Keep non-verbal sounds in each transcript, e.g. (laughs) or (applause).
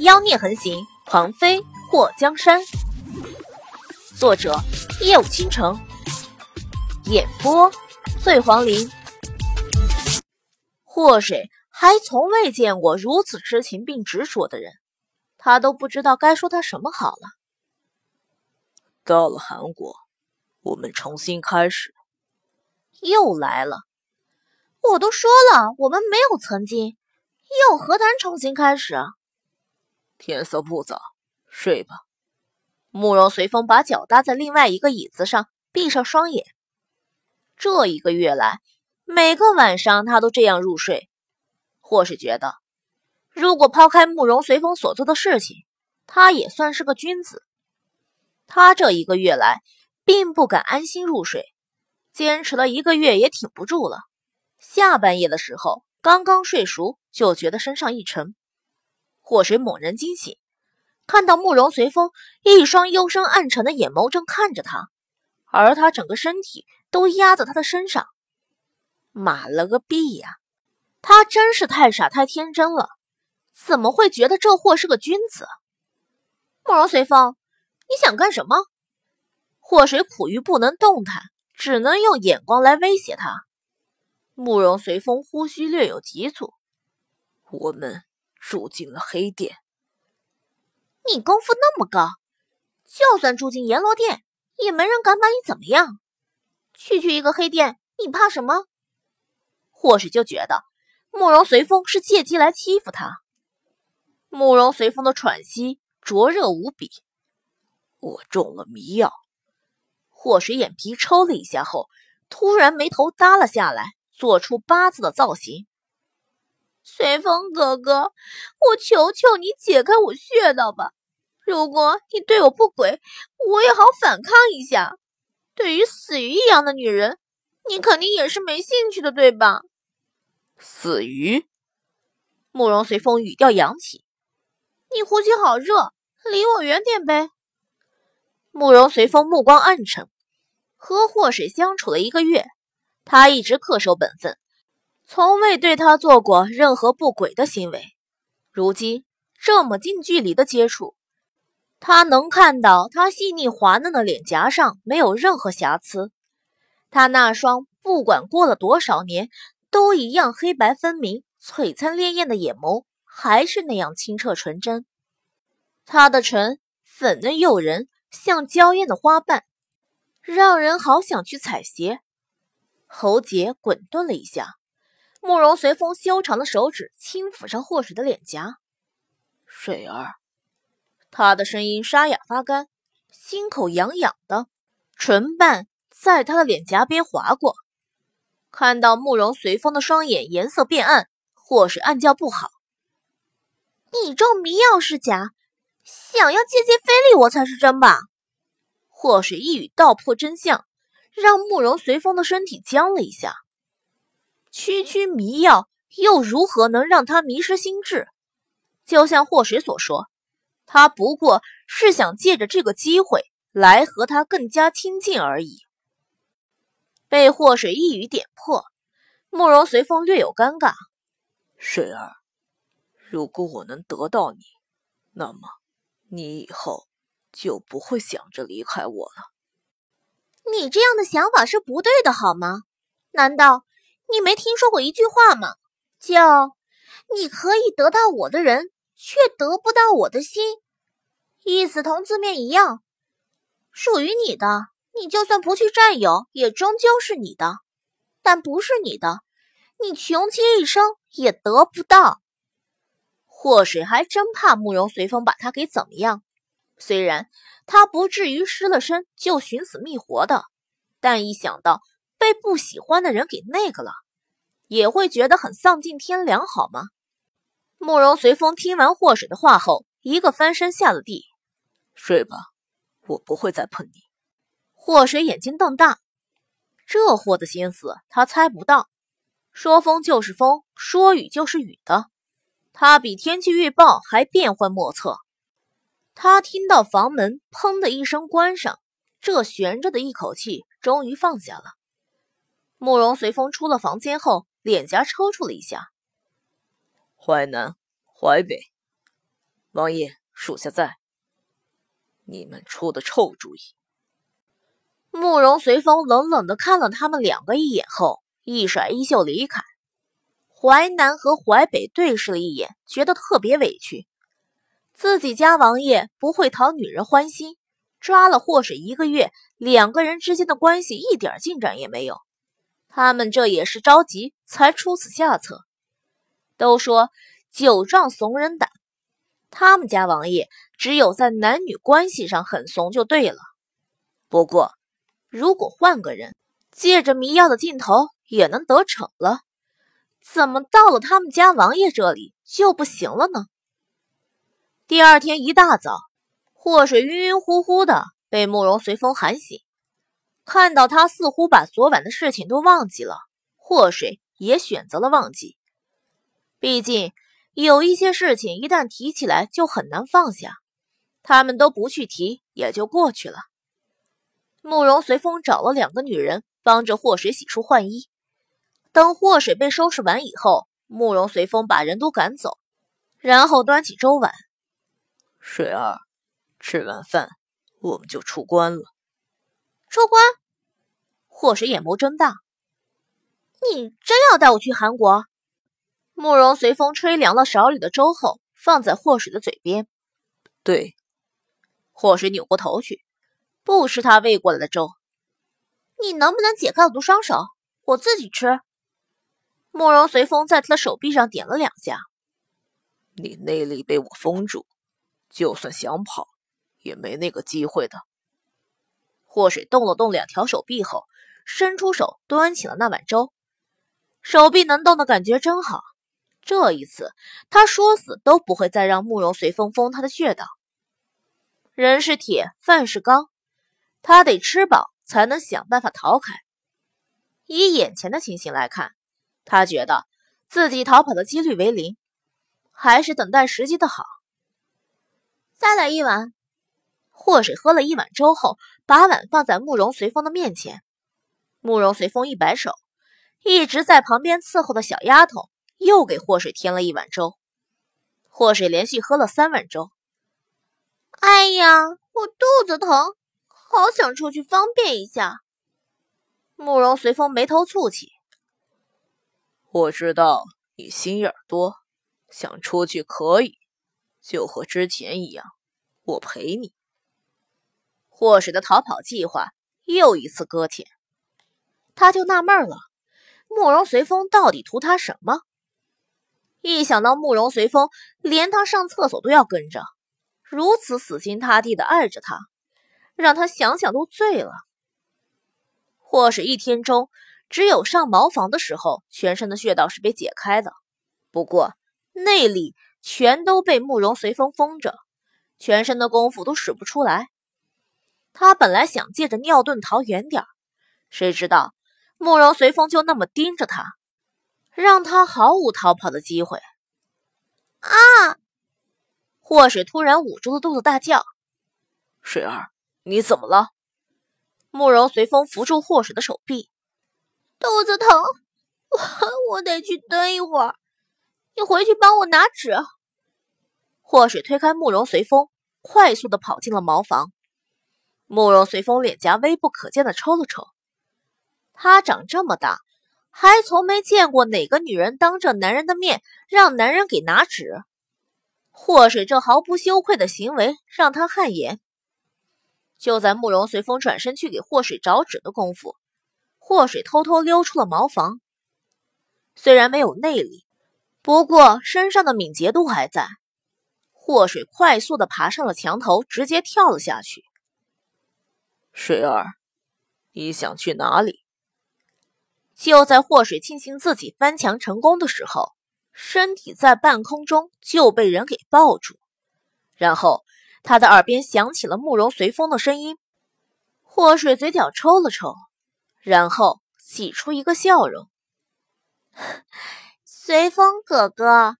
妖孽横行，狂妃祸江山。作者：夜舞倾城，演播：醉黄林。祸水还从未见过如此痴情并执着的人，他都不知道该说他什么好了。到了韩国，我们重新开始。又来了，我都说了，我们没有曾经，又何谈重新开始？天色不早，睡吧。慕容随风把脚搭在另外一个椅子上，闭上双眼。这一个月来，每个晚上他都这样入睡。或是觉得，如果抛开慕容随风所做的事情，他也算是个君子。他这一个月来，并不敢安心入睡，坚持了一个月也挺不住了。下半夜的时候，刚刚睡熟，就觉得身上一沉。祸水猛然惊醒，看到慕容随风一双幽深暗沉的眼眸正看着他，而他整个身体都压在他的身上。妈了个逼呀！他真是太傻太天真了，怎么会觉得这货是个君子？慕容随风，你想干什么？祸水苦于不能动弹，只能用眼光来威胁他。慕容随风呼吸略有急促，我们。住进了黑店，你功夫那么高，就算住进阎罗殿，也没人敢把你怎么样。区区一个黑店，你怕什么？或许就觉得慕容随风是借机来欺负他。慕容随风的喘息灼热无比，我中了迷药。祸水眼皮抽了一下后，突然眉头耷了下来，做出八字的造型。随风哥哥，我求求你解开我穴道吧！如果你对我不轨，我也好反抗一下。对于死鱼一样的女人，你肯定也是没兴趣的，对吧？死鱼？慕容随风语调扬起，你呼吸好热，离我远点呗。慕容随风目光暗沉，和祸水相处了一个月，他一直恪守本分。从未对他做过任何不轨的行为，如今这么近距离的接触，他能看到他细腻滑嫩的脸颊上没有任何瑕疵，他那双不管过了多少年都一样黑白分明、璀璨烈焰的眼眸还是那样清澈纯真，他的唇粉嫩诱人，像娇艳的花瓣，让人好想去采撷。喉结滚动了一下。慕容随风修长的手指轻抚上霍水的脸颊，水儿，他的声音沙哑发干，心口痒痒的，唇瓣在他的脸颊边划过。看到慕容随风的双眼颜色变暗，霍水暗叫不好。你中迷药是假，想要借机非礼我才是真吧？霍水一语道破真相，让慕容随风的身体僵了一下。区区迷药又如何能让他迷失心智？就像祸水所说，他不过是想借着这个机会来和他更加亲近而已。被祸水一语点破，慕容随风略有尴尬。水儿，如果我能得到你，那么你以后就不会想着离开我了。你这样的想法是不对的，好吗？难道？你没听说过一句话吗？叫“你可以得到我的人，却得不到我的心”，意思同字面一样。属于你的，你就算不去占有，也终究是你的；但不是你的，你穷其一生也得不到。祸水还真怕慕容随风把他给怎么样。虽然他不至于失了身就寻死觅活的，但一想到……被不喜欢的人给那个了，也会觉得很丧尽天良，好吗？慕容随风听完祸水的话后，一个翻身下了地，睡吧，我不会再碰你。祸水眼睛瞪大，这货的心思他猜不到，说风就是风，说雨就是雨的，他比天气预报还变幻莫测。他听到房门砰的一声关上，这悬着的一口气终于放下了。慕容随风出了房间后，脸颊抽搐了一下。淮南、淮北，王爷，属下在。你们出的臭主意。慕容随风冷冷的看了他们两个一眼后，一甩衣袖离开。淮南和淮北对视了一眼，觉得特别委屈。自己家王爷不会讨女人欢心，抓了祸水一个月，两个人之间的关系一点进展也没有。他们这也是着急才出此下策。都说酒壮怂人胆，他们家王爷只有在男女关系上很怂就对了。不过，如果换个人，借着迷药的劲头也能得逞了，怎么到了他们家王爷这里就不行了呢？第二天一大早，祸水晕晕乎乎的被慕容随风喊醒，看到他似乎把昨晚的事情都忘记了，祸水也选择了忘记。毕竟有一些事情一旦提起来就很难放下，他们都不去提也就过去了。慕容随风找了两个女人帮着祸水洗漱换衣，等祸水被收拾完以后，慕容随风把人都赶走，然后端起粥碗：“水儿，吃完饭我们就出关了。”出关？霍水眼眸睁大：“你真要带我去韩国？”慕容随风吹凉了勺里的粥后，放在霍水的嘴边。对，霍水扭过头去，不吃他喂过来的粥。你能不能解开我的双手，我自己吃？慕容随风在他的手臂上点了两下。你内力被我封住，就算想跑，也没那个机会的。霍水动了动两条手臂后，伸出手端起了那碗粥，手臂能动的感觉真好。这一次，他说死都不会再让慕容随风封他的穴道。人是铁，饭是钢，他得吃饱才能想办法逃开。以眼前的情形来看，他觉得自己逃跑的几率为零，还是等待时机的好。再来一碗。祸水喝了一碗粥后，把碗放在慕容随风的面前。慕容随风一摆手，一直在旁边伺候的小丫头。又给祸水添了一碗粥，祸水连续喝了三碗粥。哎呀，我肚子疼，好想出去方便一下。慕容随风眉头蹙起，我知道你心眼多，想出去可以，就和之前一样，我陪你。祸水的逃跑计划又一次搁浅，他就纳闷了，慕容随风到底图他什么？一想到慕容随风连他上厕所都要跟着，如此死心塌地的爱着他，让他想想都醉了。或是一天中只有上茅房的时候，全身的穴道是被解开的，不过内力全都被慕容随风封着，全身的功夫都使不出来。他本来想借着尿遁逃远点儿谁知道慕容随风就那么盯着他。让他毫无逃跑的机会。啊！祸水突然捂住了肚子，大叫：“水儿，你怎么了？”慕容随风扶住祸水的手臂：“肚子疼，我我得去蹲一会儿。你回去帮我拿纸。”祸水推开慕容随风，快速的跑进了茅房。慕容随风脸颊微不可见的抽了抽，他长这么大。还从没见过哪个女人当着男人的面让男人给拿纸，祸水这毫不羞愧的行为让他汗颜。就在慕容随风转身去给祸水找纸的功夫，祸水偷偷溜出了茅房。虽然没有内力，不过身上的敏捷度还在。祸水快速的爬上了墙头，直接跳了下去。水儿，你想去哪里？就在祸水庆幸自己翻墙成功的时候，身体在半空中就被人给抱住，然后他的耳边响起了慕容随风的声音。祸水嘴角抽了抽，然后挤出一个笑容：“ (laughs) 随风哥哥，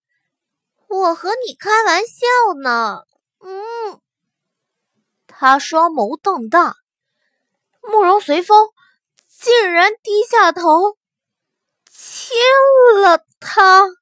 我和你开玩笑呢。”嗯，他双眸瞪大，慕容随风。竟然低下头，亲了他。